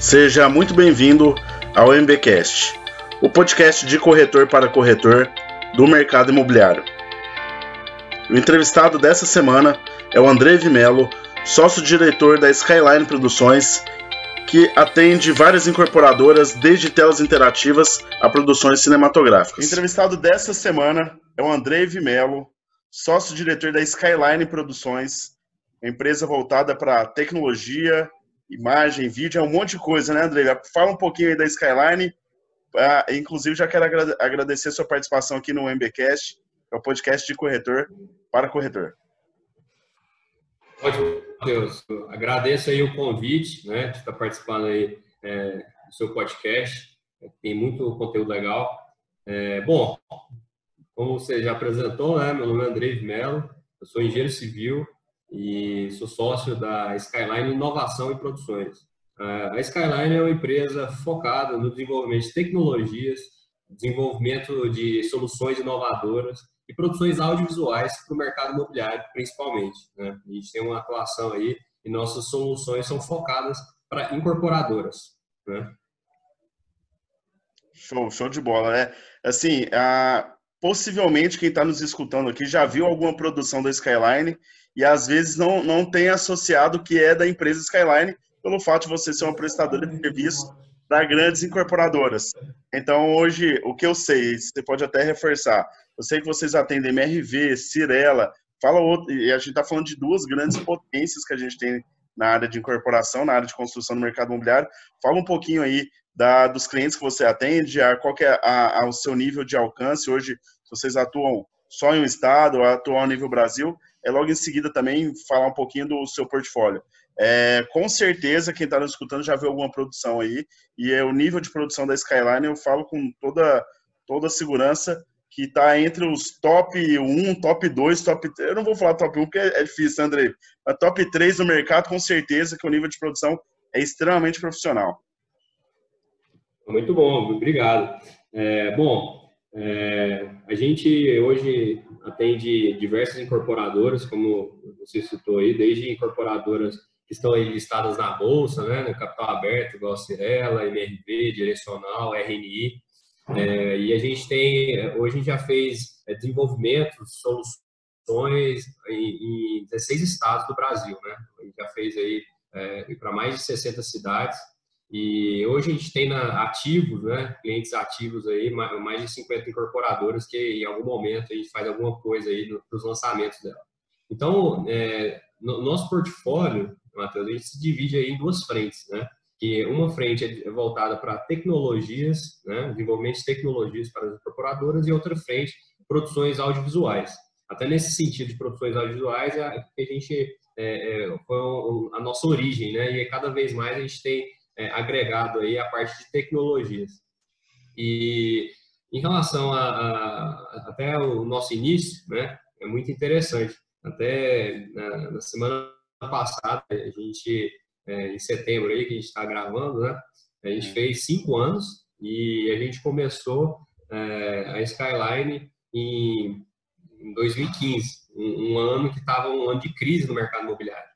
Seja muito bem-vindo ao MBcast, o podcast de corretor para corretor do mercado imobiliário. O entrevistado dessa semana é o André Vimelo, sócio-diretor da Skyline Produções, que atende várias incorporadoras, desde telas interativas a produções cinematográficas. O entrevistado dessa semana é o André Vimelo, sócio-diretor da Skyline Produções, empresa voltada para tecnologia, imagem, vídeo, é um monte de coisa, né, André? Fala um pouquinho aí da Skyline. Ah, inclusive, já quero agradecer a sua participação aqui no MBcast, que é o podcast de corretor para corretor. Ótimo, Matheus. Agradeço aí o convite, né, de estar participando aí é, do seu podcast. Tem muito conteúdo legal. É, bom, como você já apresentou, né, meu nome é André Melo, eu sou engenheiro civil, e sou sócio da Skyline Inovação e Produções. A Skyline é uma empresa focada no desenvolvimento de tecnologias, desenvolvimento de soluções inovadoras e produções audiovisuais para o mercado imobiliário, principalmente. Né? A gente tem uma atuação aí e nossas soluções são focadas para incorporadoras. Né? Show, show de bola, né? Assim, a, possivelmente quem está nos escutando aqui já viu alguma produção da Skyline e às vezes não, não tem associado que é da empresa Skyline, pelo fato de você ser uma prestadora de serviço para grandes incorporadoras. Então, hoje, o que eu sei, você pode até reforçar, eu sei que vocês atendem MRV, Cirela, fala outro, e a gente está falando de duas grandes potências que a gente tem na área de incorporação, na área de construção do mercado imobiliário. Fala um pouquinho aí da, dos clientes que você atende, a, qual é a, a, o seu nível de alcance. Hoje, vocês atuam só em um estado, atuam a nível Brasil, é logo em seguida também falar um pouquinho do seu portfólio. É, com certeza, quem está nos escutando já viu alguma produção aí, e é o nível de produção da Skyline, eu falo com toda, toda segurança que está entre os top 1, top 2, top. Eu não vou falar top 1 porque é difícil, André. Mas top 3 no mercado, com certeza que o nível de produção é extremamente profissional. Muito bom, obrigado. É, bom, é, a gente hoje atende diversas incorporadoras, como você citou aí, desde incorporadoras que estão listadas na Bolsa, né, no capital aberto, igual a Cirela, MRV, Direcional, RNI. É, e a gente tem, hoje a gente já fez é, desenvolvimento, soluções em, em 16 estados do Brasil, né? A gente já fez aí é, para mais de 60 cidades e hoje a gente tem na, ativos, né, clientes ativos aí, mais de 50 incorporadoras que em algum momento a gente faz alguma coisa aí nos lançamentos dela. Então, é, no nosso portfólio, Matheus, a gente se divide aí em duas frentes, né? Que uma frente é voltada para tecnologias, né, desenvolvimento de tecnologias para as incorporadoras e outra frente produções audiovisuais. Até nesse sentido de produções audiovisuais é que a gente é, é, foi a nossa origem, né? E cada vez mais a gente tem é, agregado aí a parte de tecnologias. E em relação a, a, até o nosso início, né, é muito interessante. Até na, na semana passada, a gente, é, em setembro aí, que a gente está gravando, né, a gente fez cinco anos e a gente começou é, a Skyline em, em 2015, um, um, ano que estava um ano de crise no mercado imobiliário.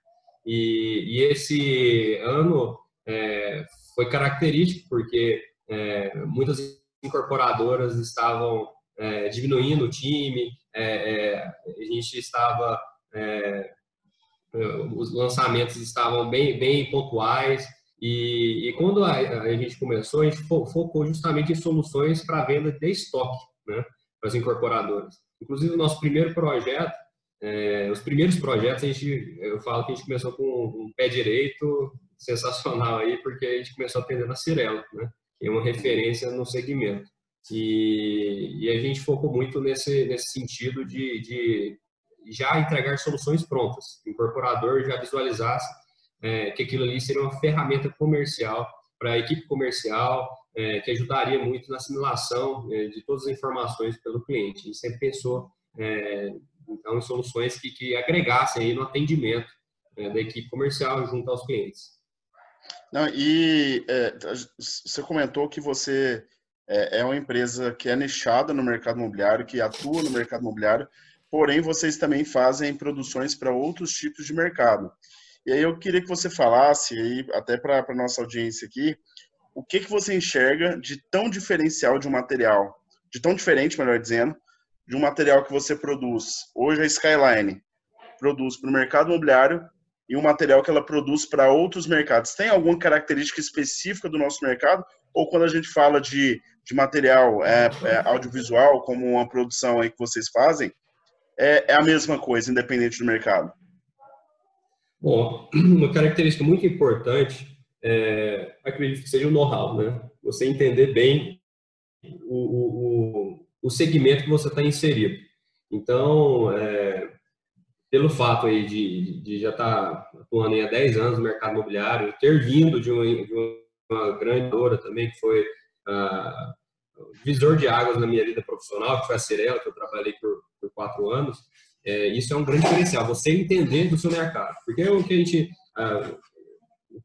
E, e esse ano é, foi característico porque é, muitas incorporadoras estavam é, diminuindo o time, é, é, a gente estava é, os lançamentos estavam bem, bem pontuais e, e quando a, a, gente começou, a gente focou justamente em soluções para venda de estoque né, para as incorporadoras. Inclusive, o nosso primeiro projeto, é, os primeiros projetos, a gente, eu falo que a gente começou com um pé direito, sensacional aí, porque a gente começou a atender na Cirela, né? Que é uma referência no segmento. E, e a gente focou muito nesse, nesse sentido de, de já entregar soluções prontas. O incorporador já visualizasse é, que aquilo ali seria uma ferramenta comercial para a equipe comercial, é, que ajudaria muito na assimilação é, de todas as informações pelo cliente. A gente sempre pensou é, então, em soluções que, que agregassem aí no atendimento é, da equipe comercial junto aos clientes. Não, e é, você comentou que você é, é, uma empresa que é nichada no mercado imobiliário, que atua no mercado imobiliário, porém vocês também fazem produções para outros tipos de mercado. E aí eu queria que você falasse, aí, até para a nossa audiência aqui, o que, que você enxerga de tão diferencial de um material, de tão diferente, melhor dizendo, de um material que você produz. Hoje a Skyline produz para o mercado imobiliário e um material que ela produz para outros mercados. Tem alguma característica específica do nosso mercado? Ou quando a gente fala de, de material é, é, audiovisual, como uma produção aí que vocês fazem, é, é a mesma coisa, independente do mercado? Bom, uma característica muito importante, é, acredito que seja o know-how, né? Você entender bem o, o, o segmento que você está inserido. Então, é, pelo fato aí de, de já estar tá atuando há 10 anos no mercado imobiliário, ter vindo de uma, de uma grande dora também, que foi uh, visor de águas na minha vida profissional, que foi a Cirela, que eu trabalhei por, por quatro anos, é, isso é um grande diferencial, você entender do seu mercado. Porque é o que a gente uh,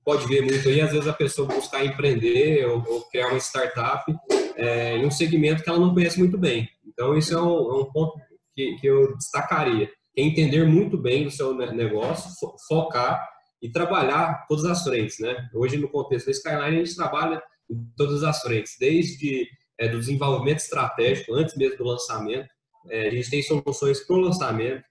pode ver muito aí, às vezes a pessoa buscar empreender ou, ou criar uma startup é, em um segmento que ela não conhece muito bem. Então, isso é um, é um ponto que, que eu destacaria entender muito bem o seu negócio, focar e trabalhar todas as frentes, né? Hoje, no contexto da Skyline, a gente trabalha em todas as frentes, desde é, do desenvolvimento estratégico, antes mesmo do lançamento, é, a gente tem soluções para o lançamento,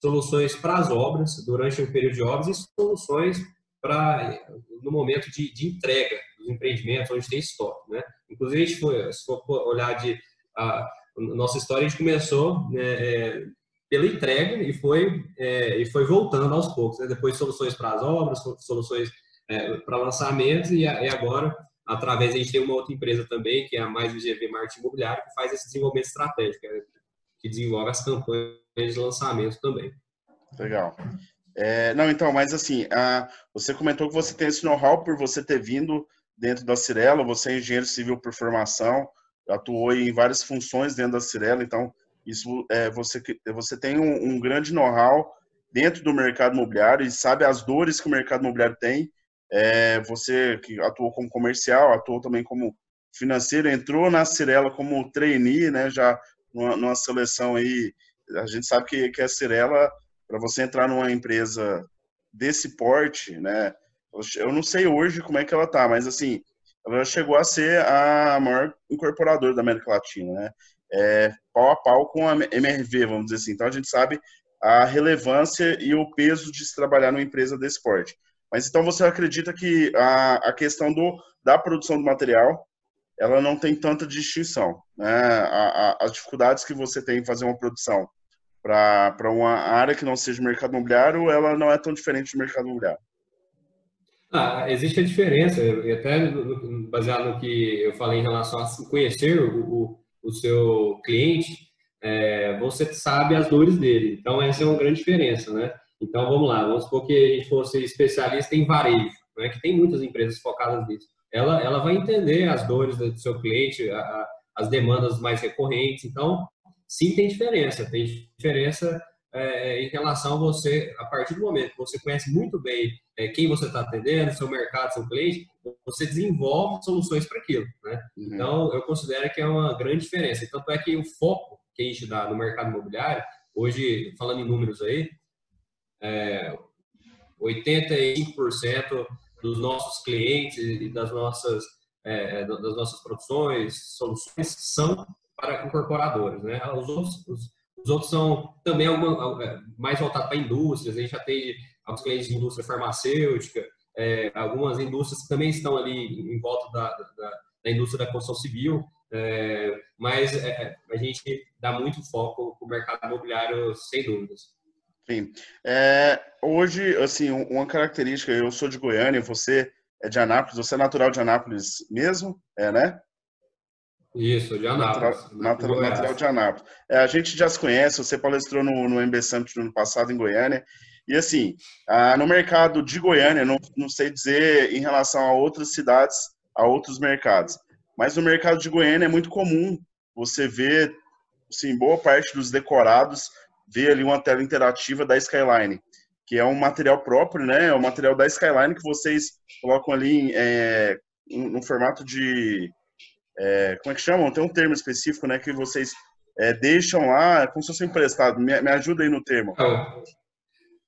soluções para as obras, durante o período de obras, e soluções para no momento de, de entrega dos empreendimentos, onde tem estoque, né? Inclusive, a gente foi, se for olhar de a, nossa história, a gente começou né, é, pela entrega e foi, é, e foi voltando aos poucos. Né? Depois soluções para as obras, soluções é, para lançamentos e, e, agora, através, a gente tem uma outra empresa também, que é a Mais GV Marketing Imobiliário, que faz esse desenvolvimento estratégico, né? que desenvolve as campanhas de lançamento também. Legal. É, não, então, mas assim, a, você comentou que você tem esse know-how por você ter vindo dentro da Cirela, você é engenheiro civil por formação, atuou em várias funções dentro da Cirela, então isso é, você, você tem um, um grande know-how dentro do mercado imobiliário e sabe as dores que o mercado imobiliário tem. É, você que atuou como comercial, atuou também como financeiro, entrou na Cirela como trainee, né? Já numa, numa seleção aí, a gente sabe que, que a Cirela, para você entrar numa empresa desse porte, né? Eu não sei hoje como é que ela tá, mas assim, ela chegou a ser a maior incorporadora da América Latina, né? É, pau a pau com a MRV, vamos dizer assim. Então a gente sabe a relevância e o peso de se trabalhar numa empresa desse porte. Mas então você acredita que a, a questão do, da produção do material ela não tem tanta distinção. Né? A, a, as dificuldades que você tem em fazer uma produção para uma área que não seja mercado imobiliário, ela não é tão diferente do mercado imobiliário. Ah, existe a diferença, até baseado no que eu falei em relação a conhecer o, o seu cliente, é, você sabe as dores dele. Então, essa é uma grande diferença, né? Então, vamos lá, vamos supor que a gente fosse especialista em varejo, né, que tem muitas empresas focadas nisso. Ela, ela vai entender as dores do seu cliente, a, a, as demandas mais recorrentes. Então, sim, tem diferença. Tem diferença é, em relação a você, a partir do momento que você conhece muito bem é, quem você está atendendo, seu mercado, seu cliente, você desenvolve soluções para aquilo. Né? Uhum. Então, eu considero que é uma grande diferença. Tanto é que o foco que a gente dá no mercado imobiliário, hoje, falando em números aí, é, 85% dos nossos clientes e das nossas, é, das nossas produções, soluções são para incorporadores. Né? Os outros, os, os outros são também alguma, é, mais voltados para indústrias, a gente atende aos clientes de indústria farmacêutica, é, algumas indústrias que também estão ali em volta da, da, da indústria da construção civil, é, mas é, é a gente dá muito foco para o mercado imobiliário, sem dúvidas. Sim. É, hoje, assim, uma característica, eu sou de Goiânia, você é de Anápolis, você é natural de Anápolis mesmo, é, né? Isso, de Anápolis. Natural, natural, de Anápolis. É, a gente já se conhece, você palestrou no, no MB Summit no ano passado em Goiânia. E assim, ah, no mercado de Goiânia, não, não sei dizer em relação a outras cidades, a outros mercados, mas no mercado de Goiânia é muito comum você ver, assim, boa parte dos decorados ver ali uma tela interativa da Skyline, que é um material próprio, né? É o material da Skyline que vocês colocam ali é, no formato de é, como é que chamam? Tem um termo específico, né? Que vocês é, deixam lá, como se fosse emprestado. Me, me, ajuda aí no termo.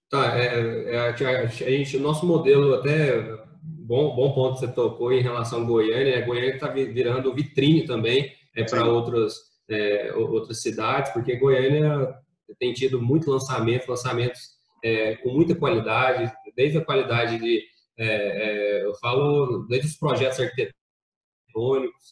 Tá, é, é, a gente, o nosso modelo até bom, bom ponto que você tocou em relação a Goiânia. Né? Goiânia está virando vitrine também é, para outras, é, outras cidades, porque Goiânia tem tido muito lançamento, lançamentos é, com muita qualidade, desde a qualidade de, é, é, eu falo, desde os projetos arquitetônicos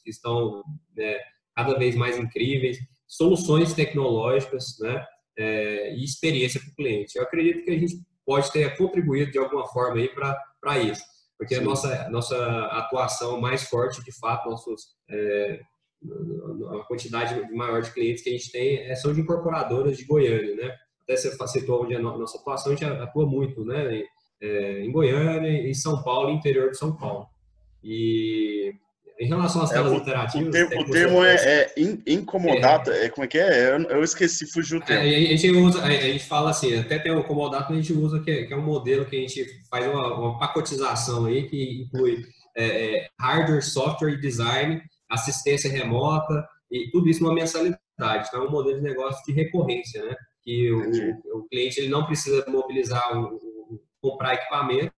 que estão né, cada vez mais incríveis, soluções tecnológicas, né, é, e experiência para o cliente. Eu acredito que a gente pode ter contribuído de alguma forma aí para isso porque Sim. a nossa, nossa atuação mais forte, de fato, nossos, é, a quantidade maior de clientes que a gente tem é, são de incorporadoras de Goiânia, né? Até você citou onde a nossa atuação, a gente atua muito, né? Em, é, em Goiânia, em São Paulo, interior de São Paulo. E em relação às é, telas é, interativas. O termo, o termo é, é incomodata, é. é, como é que é? Eu, eu esqueci, fugiu o termo. a, gente usa, a, gente fala assim, até tem o comodato, a gente usa que é, que é um modelo que a gente faz uma, uma pacotização aí, que inclui hardware, software e design, assistência remota e tudo isso numa mensalidade. Então é um modelo de negócio de recorrência, né? Que o, o cliente ele não precisa mobilizar, um, um, comprar equipamento,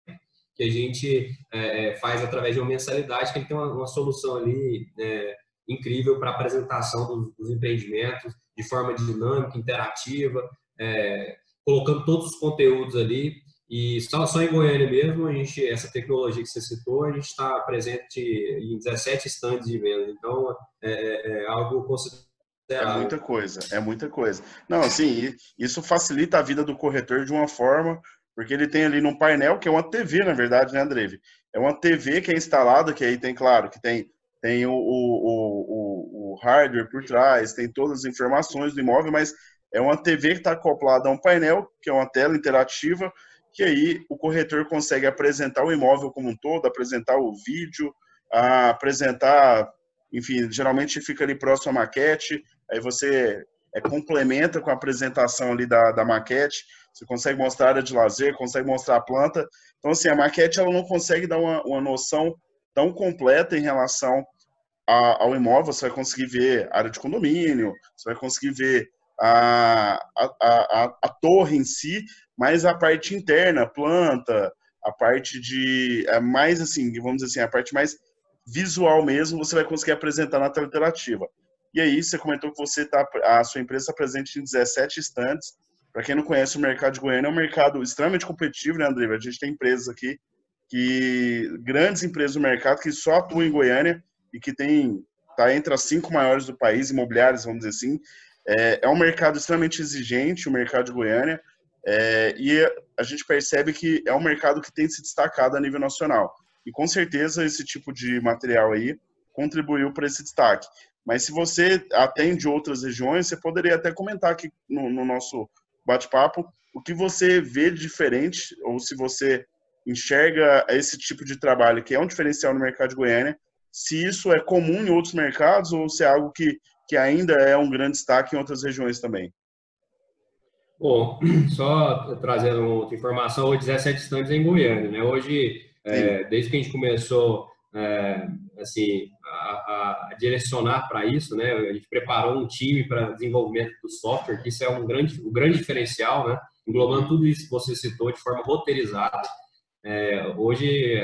que a gente é, é, faz através de uma mensalidade, que ele tem uma, uma solução ali é, incrível para apresentação dos, dos, empreendimentos de forma dinâmica, interativa, é, colocando todos os conteúdos ali. E só, só em Goiânia mesmo, a gente, essa tecnologia que você citou, a gente está presente em 17 stands de venda. Então, é, é, é algo considerável. É muita coisa, é muita coisa. Não, assim, isso facilita a vida do corretor de uma forma porque ele tem ali num painel, que é uma TV, na verdade, né, Andreve? É uma TV que é instalada, que aí tem, claro, que tem, tem o, o, o, o hardware por trás, tem todas as informações do imóvel, mas é uma TV que está acoplada a um painel, que é uma tela interativa, que aí o corretor consegue apresentar o imóvel como um todo, apresentar o vídeo, apresentar, enfim, geralmente fica ali próximo à maquete, aí você é, complementa com a apresentação ali da, da maquete, você consegue mostrar a área de lazer, consegue mostrar a planta. Então, assim, a maquete ela não consegue dar uma, uma noção tão completa em relação a, ao imóvel. Você vai conseguir ver a área de condomínio, você vai conseguir ver a, a, a, a torre em si, mas a parte interna, planta, a parte de. É mais assim, vamos dizer assim, a parte mais visual mesmo, você vai conseguir apresentar na tela interativa. E aí, você comentou que você tá, a sua empresa está presente em 17 estantes. Para quem não conhece o mercado de Goiânia, é um mercado extremamente competitivo, né, André? A gente tem empresas aqui, que grandes empresas do mercado que só atuam em Goiânia e que tem tá entre as cinco maiores do país, imobiliárias, vamos dizer assim. É, é um mercado extremamente exigente, o mercado de Goiânia, é, e a gente percebe que é um mercado que tem se destacado a nível nacional. E com certeza esse tipo de material aí contribuiu para esse destaque. Mas se você atende outras regiões, você poderia até comentar aqui no, no nosso bate-papo o que você vê de diferente, ou se você enxerga esse tipo de trabalho que é um diferencial no mercado de Goiânia, se isso é comum em outros mercados ou se é algo que, que ainda é um grande destaque em outras regiões também. Bom, só trazendo outra informação, hoje 17 estantes em Goiânia, né? Hoje, é, desde que a gente começou é, assim, a, direcionar para isso, né? A gente preparou um time para desenvolvimento do software, que isso é um grande, um grande diferencial, né? Englobando tudo isso que você citou de forma roteirizada. É, hoje,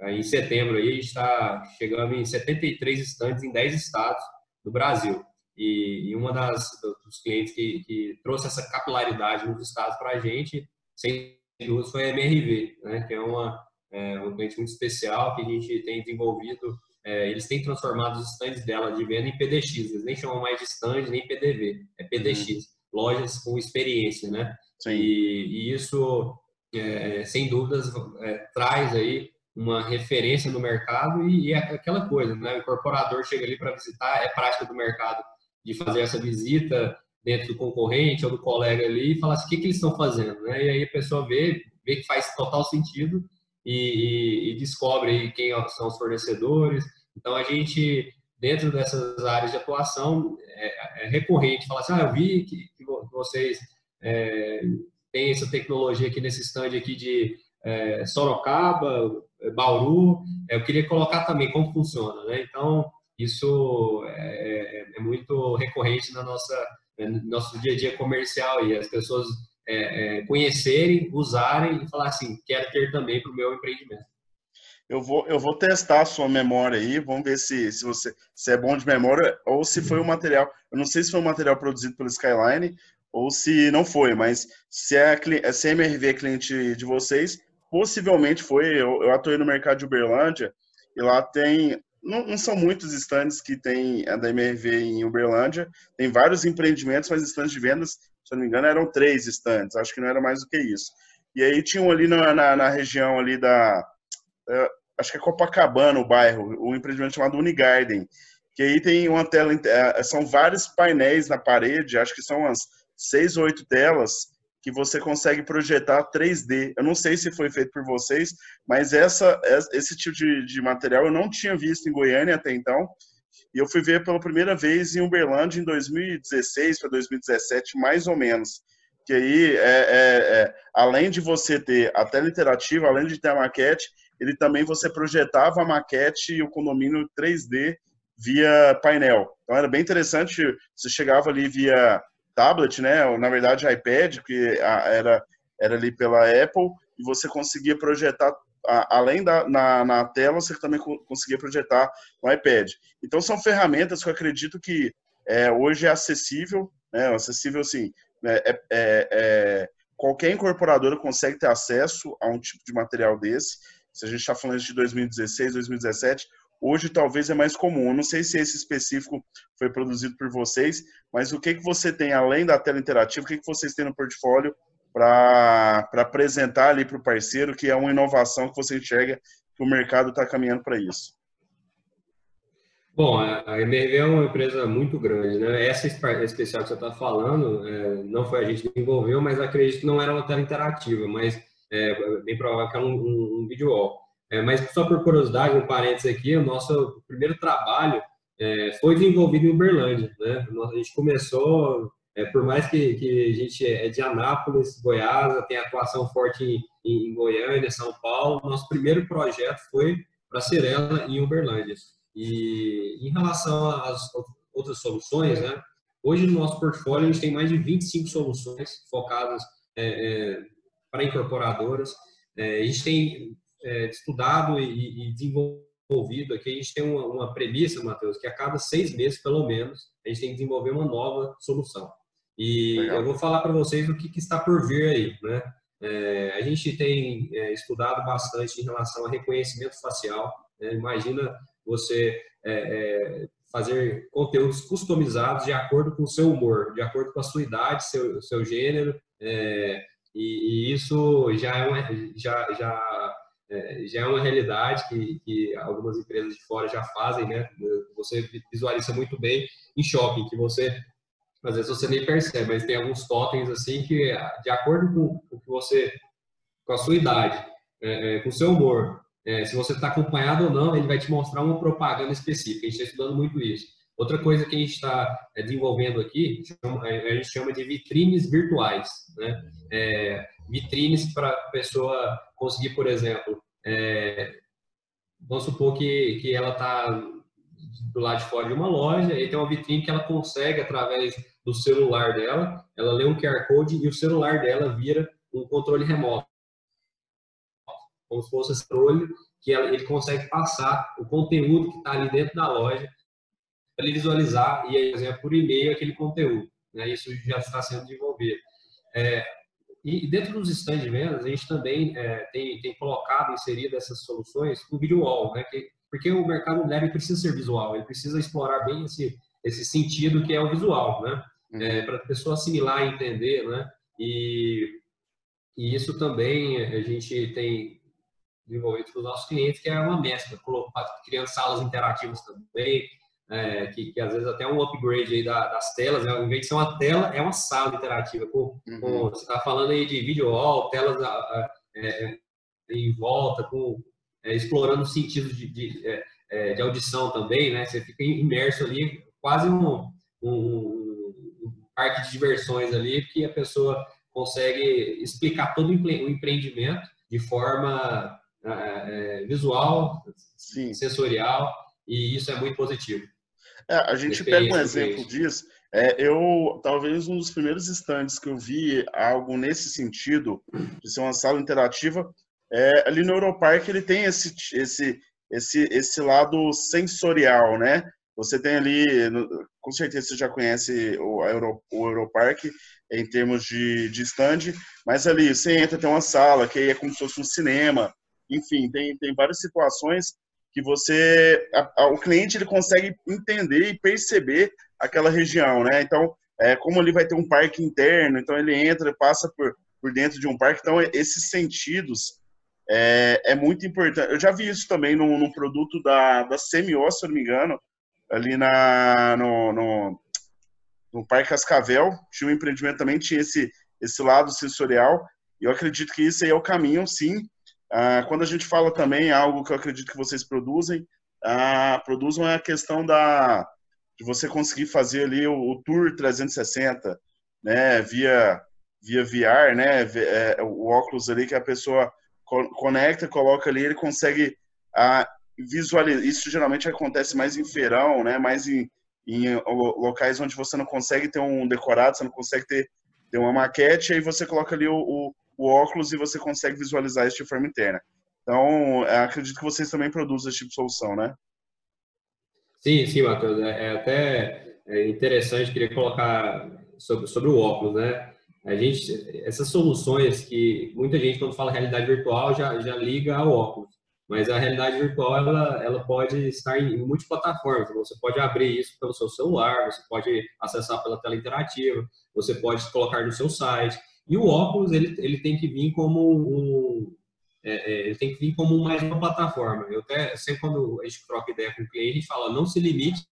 é, em setembro, aí, a gente está chegando em 73 estantes em 10 estados do Brasil. E, e uma das dos clientes que, que trouxe essa capilaridade nos estados para a gente, sem dúvida, foi a MRV, né? Que é uma é um cliente muito especial que a gente tem desenvolvido. É, eles têm transformado os stands dela de venda em PDX, eles nem chamam mais de stand nem PDV, é PDX, uhum. lojas com experiência, né? E, e, isso, é, sem dúvidas, é, traz aí uma referência no mercado e, e é aquela coisa, né? O incorporador chega ali para visitar, é prática do mercado de fazer essa visita dentro do concorrente ou do colega ali e falar assim, o que, que eles estão fazendo, né? E aí a pessoa vê, vê que faz total sentido e, e, descobre quem são os fornecedores. Então, a gente, dentro dessas áreas de atuação, é, é recorrente falar assim, ah, eu vi que, que vocês é, têm essa tecnologia aqui nesse stand aqui de é, Sorocaba, Bauru, eu queria colocar também como funciona, né? Então, isso é, é, é muito recorrente na nossa no nosso dia a dia comercial e as pessoas é, é, conhecerem, usarem e falar assim, quero ter também para o meu empreendimento. Eu vou, eu vou testar a sua memória aí, vamos ver se, se você se é bom de memória ou se foi um material. Eu não sei se foi um material produzido pelo Skyline ou se não foi, mas se é, a MRV é cliente de vocês, possivelmente foi. Eu, eu atuei no mercado de Uberlândia e lá tem. Não, não, são muitos estandes que tem a da MRV em Uberlândia. Tem vários empreendimentos, mas estandes de vendas, se eu não me engano, eram três estandes. Acho que não era mais do que isso. E aí tinham ali na, na, na região ali da é, acho que é Copacabana o bairro, um empreendimento chamado Unigarden, que aí tem uma tela, é, são vários painéis na parede, acho que são umas seis ou oito telas que você consegue projetar 3D. Eu não sei se foi feito por vocês, mas essa, esse tipo de, de material eu não tinha visto em Goiânia até então. E eu fui ver pela primeira vez em Uberlândia em 2016 para 2017, mais ou menos. Que aí, é, é, é, além de você ter a tela interativa, além de ter a maquete, ele também você projetava a maquete e o condomínio 3D via painel. Então era bem interessante, você chegava ali via tablet, né, ou na verdade iPad, que era, era ali pela Apple, e você conseguia projetar, além da na, na tela, você também conseguia projetar no iPad. Então são ferramentas que eu acredito que é, hoje é acessível, né, acessível assim, né, é, é, é, qualquer incorporadora consegue ter acesso a um tipo de material desse, se a gente está falando de 2016, 2017, hoje talvez é mais comum. Eu não sei se esse específico foi produzido por vocês, mas o que, que você tem além da tela interativa, o que, que vocês têm no portfólio para apresentar ali para o parceiro, que é uma inovação que você enxerga que o mercado está caminhando para isso? Bom, a MRV é uma empresa muito grande, né? Essa especial que você está falando, é, não foi a gente que desenvolveu, mas acredito que não era uma tela interativa, mas é bem provável que é um, um, um vídeo wall. É, mas só por curiosidade, um parênteses aqui, o nosso primeiro trabalho é, foi desenvolvido em Uberlândia. Né? A gente começou, é, por mais que, que, a gente é de Anápolis, Goiás, tem atuação forte em, em Goiânia, São Paulo, nosso primeiro projeto foi para Cirela em Uberlândia. E em relação às outras soluções, né? hoje no nosso portfólio a gente tem mais de 25 soluções focadas é, é, para incorporadoras. É, a gente tem é, estudado e, e, desenvolvido aqui, a gente tem uma, uma premissa, Matheus, que a cada seis meses, pelo menos, a gente tem que desenvolver uma nova solução. E Legal. eu vou falar para vocês o que, que, está por vir aí, né? É, a gente tem é, estudado bastante em relação a reconhecimento facial. Né? Imagina você é, é, fazer conteúdos customizados de acordo com o seu humor, de acordo com a sua idade, seu, seu gênero, é, e, e isso já é uma, já, já, é, já é uma realidade que, que algumas empresas de fora já fazem, né? Você visualiza muito bem em shopping, que você às vezes você nem percebe, mas tem alguns totens assim que, de acordo com, com que você, com a sua idade, é, é, com o seu humor, é, se você está acompanhado ou não, ele vai te mostrar uma propaganda específica. A gente está estudando muito isso. Outra coisa que a gente está é, desenvolvendo aqui, é, a gente chama de vitrines virtuais. Né? É, vitrines para a pessoa conseguir, por exemplo, vamos supor que, que ela está do lado de fora de uma loja e tem uma vitrine que ela consegue, através do celular dela, ela lê um QR Code e o celular dela vira um controle remoto. Como se fosse esse controle que ela, ele consegue passar o conteúdo que está ali dentro da loja para ele visualizar e, por exemplo, por e-mail aquele conteúdo. Né? Isso já está sendo desenvolvido. É, e dentro dos stands de vendas, a gente também é, tem, tem colocado, inserido essas soluções o video wall, né? Que, porque o mercado imobiliário precisa ser visual, ele precisa explorar bem esse, esse sentido que é o visual, né? Uhum. É, para a pessoa assimilar e entender, né? E, e isso também a gente tem desenvolvido para os nossos clientes, que é uma mescla, criando salas interativas também, é, que, que, às vezes até um upgrade aí da, das telas, né? ao invés de ser uma tela, é uma sala interativa. Com, uhum. com você está falando aí de video wall, telas a, a, é, em volta, com, é, explorando sentidos de, de, é, é, de, audição também, né? Você fica imerso ali, quase um, um, um parque de diversões ali, que a pessoa consegue explicar todo o empreendimento de forma é, visual, Sim. sensorial, e isso é muito positivo. É, a gente pega um exemplo disso. É, eu, talvez um dos primeiros instantes que eu vi algo nesse sentido, de ser uma sala interativa, é, ali no Europark ele tem esse, esse, esse, esse lado sensorial, né? Você tem ali, com certeza você já conhece o, Euro, o Europark em termos de, de stand, mas ali você entra, tem uma sala que é como se fosse um cinema, enfim, tem, tem várias situações que você, a, a, o cliente ele consegue entender e perceber aquela região, né? Então, é, como ali vai ter um parque interno, então ele entra, passa por, por dentro de um parque, então esses sentidos é, é muito importante. Eu já vi isso também num, num produto da, da CMO, se eu não me engano, ali na, no, no, no Parque Cascavel, tinha um empreendimento também, tinha esse, esse lado sensorial, e eu acredito que isso aí é o caminho, sim. Ah, quando a gente fala também algo que eu acredito que vocês produzem, ah, produzam é a questão da de você conseguir fazer ali o, o tour 360, né, via via VR, né, é, o óculos ali que a pessoa conecta, coloca ali, ele consegue ah, visualizar. Isso geralmente acontece mais em feirão, né, mais em, em locais onde você não consegue ter um decorado, você não consegue ter, ter uma maquete, aí você coloca ali o, o, o óculos e você consegue visualizar isso de forma interna. Então, acredito que vocês também produzem esse tipo de solução, né? Sim, sim, Matheus. É, é até é interessante, queria colocar sobre, sobre o óculos, né? A gente, essas soluções que muita gente, quando fala realidade virtual, já, já liga ao óculos. Mas a realidade virtual, ela, ela pode estar em multiplataformas. Você pode abrir isso pelo seu celular, você pode acessar pela tela interativa, você pode colocar no seu site. E o óculos, ele, ele tem que vir como um, é, é, ele tem que vir como mais uma plataforma. Eu até, sempre quando a gente troca ideia com o cliente, a gente fala, não se limite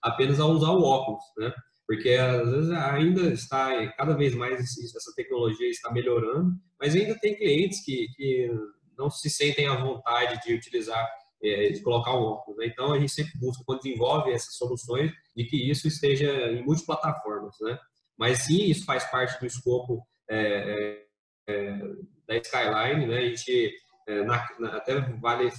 apenas a usar o óculos, né? Porque às vezes ainda está, cada vez mais essa tecnologia está melhorando, mas ainda tem clientes que, que não se sentem à vontade de utilizar, é, de colocar um óculos. Né? Então a gente sempre busca, quando desenvolve essas soluções, de que isso esteja em multiplataformas, né? Mas sim, isso faz parte do escopo é, é, é da Skyline, né? A gente é, na, na, até vale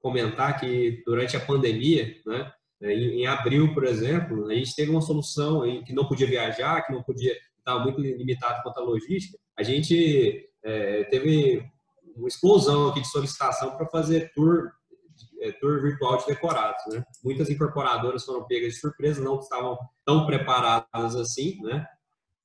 comentar que durante a pandemia, né? É, em, em, abril, por exemplo, a gente teve uma solução em que não podia viajar, que não podia estava muito limitado quanto à logística. A gente é, teve uma explosão aqui de solicitação para fazer tour é, tour virtual de decorados, né? Muitas incorporadoras foram pegas de surpresa, não estavam tão preparadas assim, né?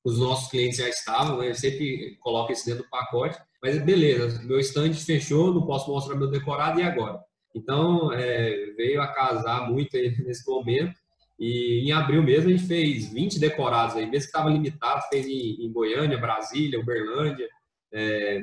Os nossos clientes já estavam, né? Eu sempre coloco isso dentro do pacote mas beleza, meu stand fechou, não posso mostrar meu decorado e agora? Então, é, veio a casar muito nesse momento. E em abril mesmo a gente fez 20 decorados aí, mesmo que estava limitado, fez em, em, Goiânia, Brasília, Uberlândia. É,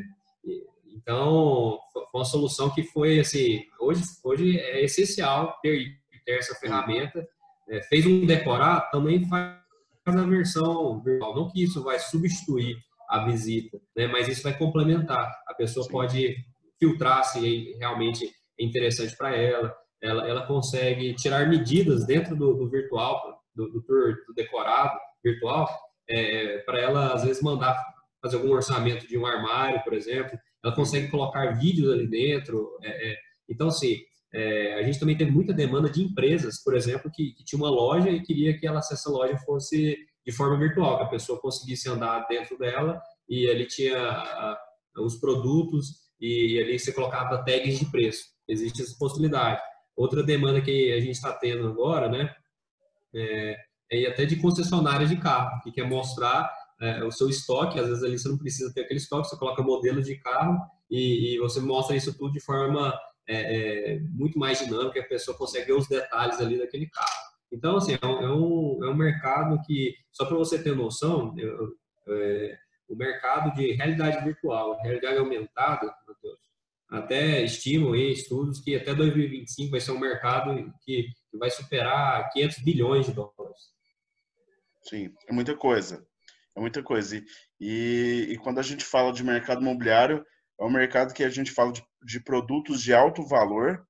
então, foi uma solução que foi assim, hoje, hoje é essencial ter, ter essa ferramenta. É, fez um decorado, também faz a versão virtual. Não que isso vai substituir a visita, né? mas isso vai complementar. A pessoa Sim. pode filtrar se realmente interessante para ela. ela. Ela consegue tirar medidas dentro do, do virtual, do, do, tour do decorado virtual, é, para ela, às vezes, mandar fazer algum orçamento de um armário, por exemplo. Ela consegue colocar vídeos ali dentro. É, é. então, assim, é, a gente também teve muita demanda de empresas, por exemplo, que, que tinha uma loja e queria que ela, essa loja fosse de forma virtual, que a pessoa conseguisse andar dentro dela e ali tinha os produtos e ali você colocava tags de preço. Existe essa possibilidade. Outra demanda que a gente está tendo agora, né, é, é até de concessionárias de carro, que quer mostrar é, o seu estoque, às vezes ali você não precisa ter aquele estoque, você coloca modelo de carro e, e você mostra isso tudo de forma é, é, muito mais dinâmica, a pessoa consegue ver os detalhes ali daquele carro. Então, assim, é um, é um, é mercado que, só para você ter noção, eu, é, o mercado de realidade virtual, realidade aumentada, Matheus, até estimam aí estudos que até 2025 vai ser um mercado que, vai superar 500 bilhões de dólares. Sim, é muita coisa. É muita coisa. E, e, e, quando a gente fala de mercado imobiliário, é um mercado que a gente fala de, de produtos de alto valor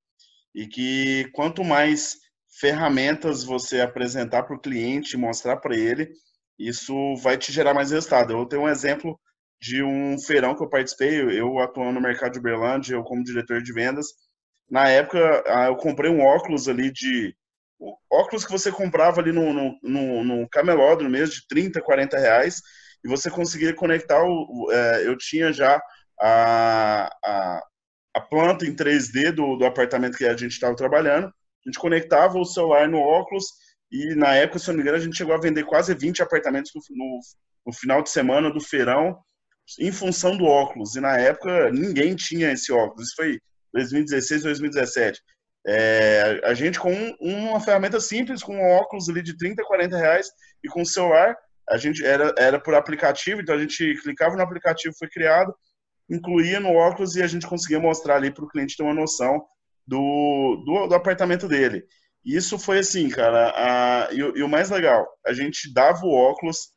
e que quanto mais ferramentas você apresentar para o cliente, mostrar para ele, isso vai te gerar mais resultado. Eu tenho um exemplo de um feirão que eu participei, eu atuando no mercado de Uberlândia, eu como diretor de vendas. Na época, ah, eu comprei um óculos ali de óculos que você comprava ali no, no, no, no camelódromo mesmo, de 30, 40 reais, e você conseguia conectar, o, é, eu tinha já a, a, a, planta em 3D do, do apartamento que a gente estava trabalhando, a gente conectava o celular no óculos, e na época, se não me engano, a gente chegou a vender quase 20 apartamentos no, no, no final de semana do feirão, em função do óculos. E na época, ninguém tinha esse óculos. Isso foi 2016, 2017. É, a gente com um, uma ferramenta simples, com um óculos ali de 30, 40 reais e com o celular, a gente era, era por aplicativo, então a gente clicava no aplicativo, foi criado, incluía no óculos e a gente conseguia mostrar ali para o cliente ter uma noção do, do, do, apartamento dele. Isso foi assim, cara, a, e, e o mais legal, a gente dava o óculos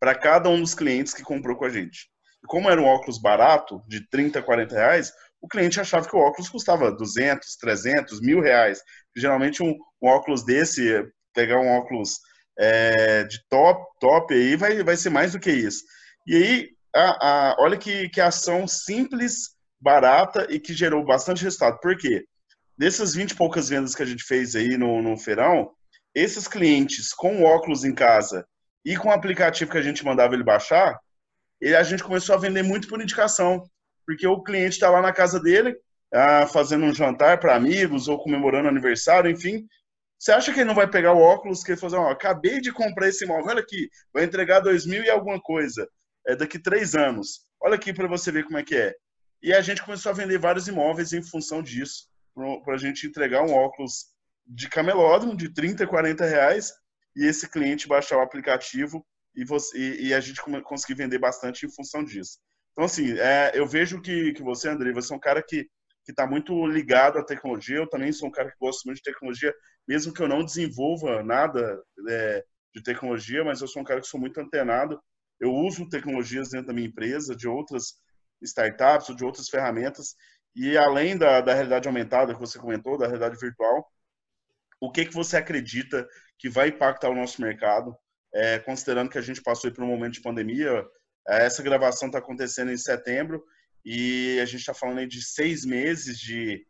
para cada um dos clientes que comprou com a gente. E como era um óculos barato, de 30, 40 reais, o cliente achava que o óculos custava 200, 300, mil reais. Geralmente um, um óculos desse, pegar um óculos é, de top, top aí, vai, vai ser mais do que isso. E aí, a, a, olha que, que ação simples, barata e que gerou bastante resultado. Por quê? Dessas 20 e poucas vendas que a gente fez aí no, no feirão, esses clientes com óculos em casa e com o aplicativo que a gente mandava ele baixar, ele, a gente começou a vender muito por indicação porque o cliente está lá na casa dele, ah, fazendo um jantar para amigos ou comemorando aniversário, enfim. Você acha que ele não vai pegar o óculos que ele fazer, ó, acabei de comprar esse imóvel, olha aqui, vai entregar dois mil e alguma coisa, é daqui três anos. Olha aqui para você ver como é que é. E a gente começou a vender vários imóveis em função disso, para a gente entregar um óculos de camelódromo de 30, 40 reais e esse cliente baixar o aplicativo e, você, e, e a gente conseguir vender bastante em função disso. Então, assim, é, eu vejo que, que você, André, você é um cara que está muito ligado à tecnologia. Eu também sou um cara que gosta muito de tecnologia, mesmo que eu não desenvolva nada é, de tecnologia, mas eu sou um cara que sou muito antenado. Eu uso tecnologias dentro da minha empresa, de outras startups de outras ferramentas. E além da, da realidade aumentada que você comentou, da realidade virtual, o que, que você acredita que vai impactar o nosso mercado, é, considerando que a gente passou por um momento de pandemia, essa gravação está acontecendo em setembro e a gente está falando aí de seis meses de,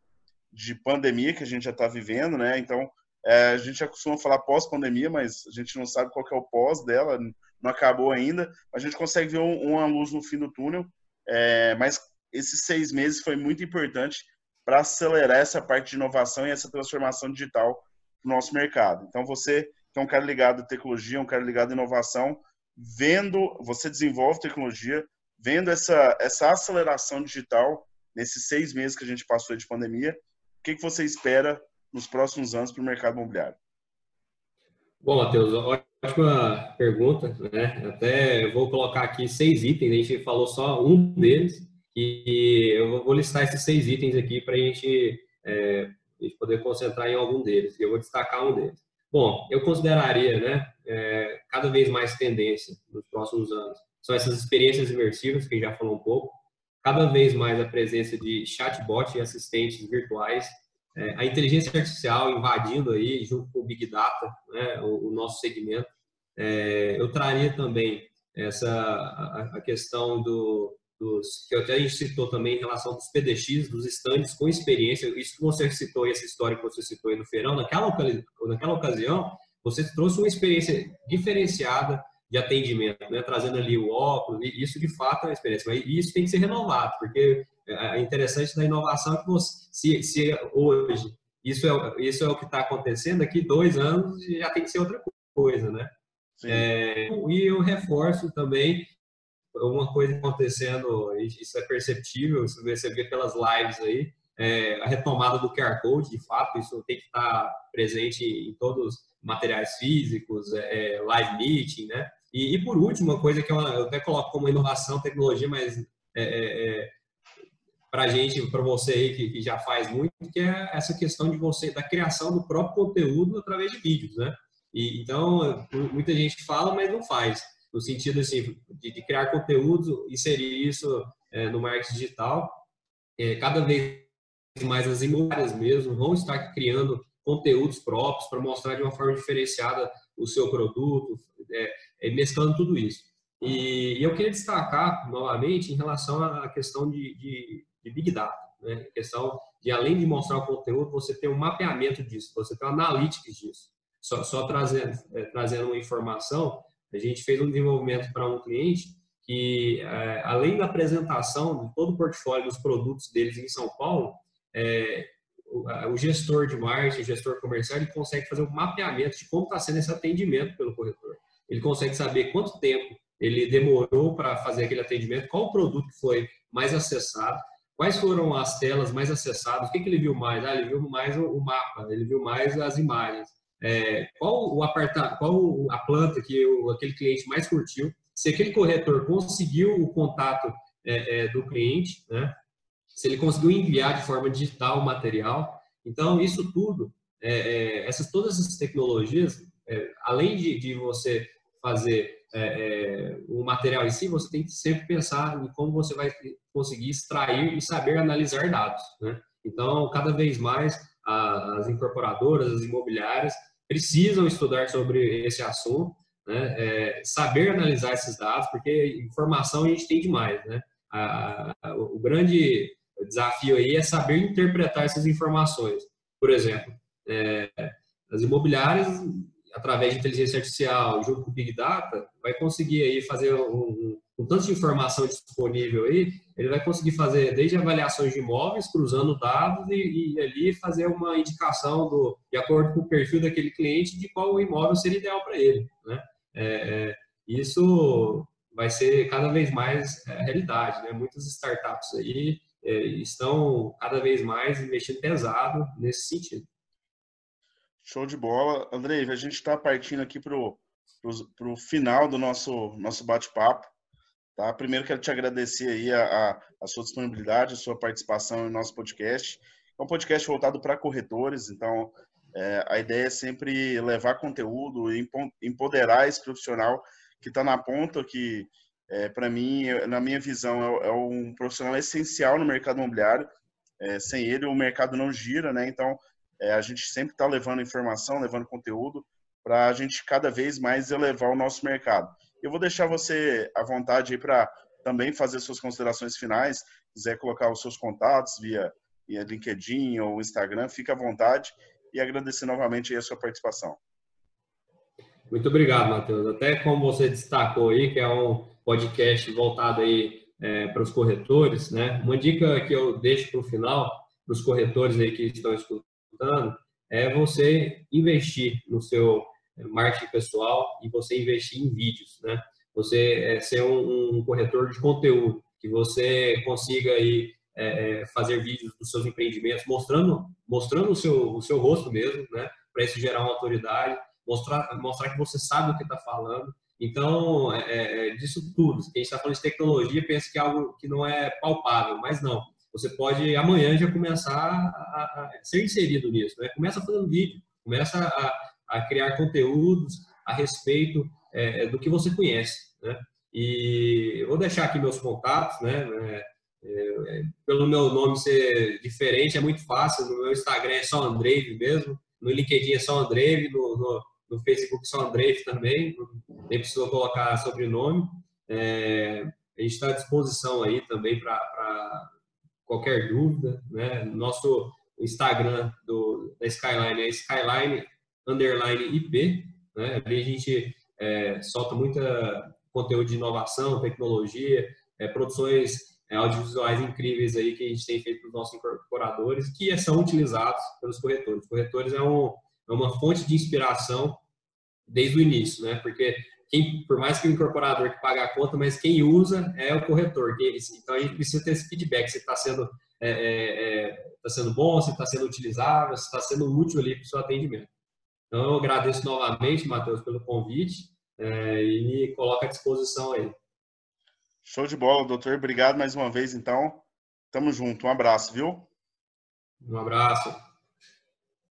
de pandemia que a gente já está vivendo, né? Então, é, a gente já costuma falar pós-pandemia, mas a gente não sabe qual é o pós dela, não acabou ainda. A gente consegue ver um, uma luz no fim do túnel, é, mas esses seis meses foi muito importante para acelerar essa parte de inovação e essa transformação digital no nosso mercado. Então, você que é um cara ligado à tecnologia, um cara ligado à inovação, vendo, você desenvolve tecnologia, vendo essa, essa aceleração digital nesses seis meses que a gente passou de pandemia, o que, que você espera nos próximos anos para o mercado imobiliário? Bom, Matheus, ótima pergunta, né? Até vou colocar aqui seis itens, a gente falou só um deles, e eu vou listar esses seis itens aqui para a gente, é, a gente poder concentrar em algum deles, e eu vou destacar um deles. Bom, eu consideraria, né, é, cada vez mais tendência nos próximos anos são essas experiências imersivas, que já falou um pouco, cada vez mais a presença de chatbot e assistentes virtuais, é, a inteligência artificial invadindo aí, junto com o Big Data, né, o, o nosso segmento. É, eu traria também essa a, a questão do, dos, que até a gente citou também em relação dos PDX, dos estandes com experiência, isso que você citou, essa história que você citou aí no feirão, naquela, naquela ocasião, você trouxe uma experiência diferenciada de atendimento, né? trazendo ali o óculos, e isso de fato é uma experiência, mas isso tem que ser renovado, porque é, é interessante da inovação que você, se, se hoje isso é, isso é o que está acontecendo, daqui dois anos já tem que ser outra coisa, né? É, e eu reforço também uma coisa acontecendo, isso é perceptível, você vê pelas lives aí, é, a retomada do QR Code, de fato, isso tem que estar presente em todos os materiais físicos, é, é live meeting, né? E, e, por último, uma coisa que eu, eu até coloco como inovação, tecnologia, mas é, é, é para a gente, para você aí que, que, já faz muito, que é essa questão de você, da criação do próprio conteúdo através de vídeos, né? E, então, muita gente fala, mas não faz no sentido assim, de, de criar conteúdo, inserir isso é, no marketing digital. É, cada vez mais as imobiliárias mesmo vão estar criando conteúdos próprios para mostrar de uma forma diferenciada o seu produto, é, é, mesclando tudo isso. E, e, eu queria destacar novamente em relação à questão de, de, de Big Data. né? A questão de, além de mostrar o conteúdo, você ter um mapeamento disso, você ter um analytics disso. Só, só trazendo, é, trazendo uma informação, a gente fez um desenvolvimento para um cliente que, é, além da apresentação de todo o portfólio dos produtos deles em São Paulo, é, o, gestor de marketing, o gestor comercial, ele consegue fazer um mapeamento de como está sendo esse atendimento pelo corretor. Ele consegue saber quanto tempo ele demorou para fazer aquele atendimento, qual produto foi mais acessado, quais foram as telas mais acessadas, o que, que ele viu mais? Ah, ele viu mais o mapa, ele viu mais as imagens. É, qual o aparta, qual a planta que aquele cliente mais curtiu, se aquele corretor conseguiu o contato é, é, do cliente, né? se ele conseguiu enviar de forma digital o material. Então, isso tudo, é, é, essas, todas essas tecnologias, é, além de, de, você fazer o material em si, você tem que sempre pensar em como você vai conseguir extrair e saber analisar dados. Né? Então, cada vez mais, as incorporadoras, as imobiliárias, precisam estudar sobre esse assunto, né? É, saber analisar esses dados, porque informação a gente tem demais, né? A, a, o grande desafio aí é saber interpretar essas informações. Por exemplo, é, as imobiliárias, através de inteligência artificial, junto com Big Data, vai conseguir aí fazer um, com tanto de informação disponível aí, ele vai conseguir fazer desde avaliações de imóveis, cruzando dados e, e, ali fazer uma indicação do, de acordo com o perfil daquele cliente de qual imóvel seria ideal para ele. Né? É, é, isso vai ser cada vez mais é, realidade. Né? Muitas startups aí é, estão cada vez mais investindo pesado nesse sentido. Show de bola. Andrei, a gente está partindo aqui para o final do nosso, nosso bate-papo. Tá? Primeiro quero te agradecer aí a, a, a, sua disponibilidade, a sua participação no nosso podcast. É um podcast voltado para corretores, então é, a ideia é sempre levar conteúdo empoderar esse profissional que está na ponta, que é, para mim, na minha visão, é, é, um profissional essencial no mercado imobiliário. É, sem ele, o mercado não gira, né? Então, é, a gente sempre está levando informação, levando conteúdo para a gente cada vez mais elevar o nosso mercado. Eu vou deixar você à vontade aí para também fazer suas considerações finais. Se quiser colocar os seus contatos via, via LinkedIn ou Instagram, fica à vontade e agradecer novamente a sua participação. Muito obrigado, Matheus. Até como você destacou aí, que é um podcast voltado aí é, para os corretores, né? Uma dica que eu deixo para o final, para os corretores aí que estão escutando, é você investir no seu marketing pessoal e você investir em vídeos, né? Você é, ser um, um, corretor de conteúdo, que você consiga aí é, é, fazer vídeos dos seus empreendimentos, mostrando, mostrando o seu, o seu rosto mesmo, né? Para isso gerar uma autoridade, mostrar, mostrar que você sabe o que está falando. Então, é, é, é, disso tudo, que a gente está falando de tecnologia, pensa que é algo que não é palpável, mas não. Você pode amanhã já começar a, a ser inserido nisso, né? Começa fazendo vídeo, começa a, a criar conteúdos a respeito é, do que você conhece, né? E eu vou deixar aqui meus contatos, né? É, é, pelo meu nome ser diferente, é muito fácil. No meu Instagram é só Andrei mesmo, no LinkedIn é só Andrei, no, no, no Facebook só Andrei também, nem precisa colocar sobrenome. É, a gente está à disposição aí também para qualquer dúvida, né? Nosso Instagram do, da Skyline é Skyline underline IP, né? Ali a gente é, solta muita conteúdo de inovação, tecnologia, é, produções é, audiovisuais incríveis aí que a gente tem feito para os nossos incorporadores, que são utilizados pelos corretores. Os corretores é, um, é uma fonte de inspiração desde o início, né? Porque quem, por mais que o incorporador que paga a conta, mas quem usa é o corretor. Então a gente precisa ter esse feedback se está sendo é, é, é, tá sendo bom, se está sendo utilizável, se está sendo útil ali para o seu atendimento. Então, eu agradeço novamente, Matheus, pelo convite é, e me coloco à disposição aí. Show de bola, doutor. Obrigado mais uma vez, então. Tamo junto. Um abraço, viu? Um abraço.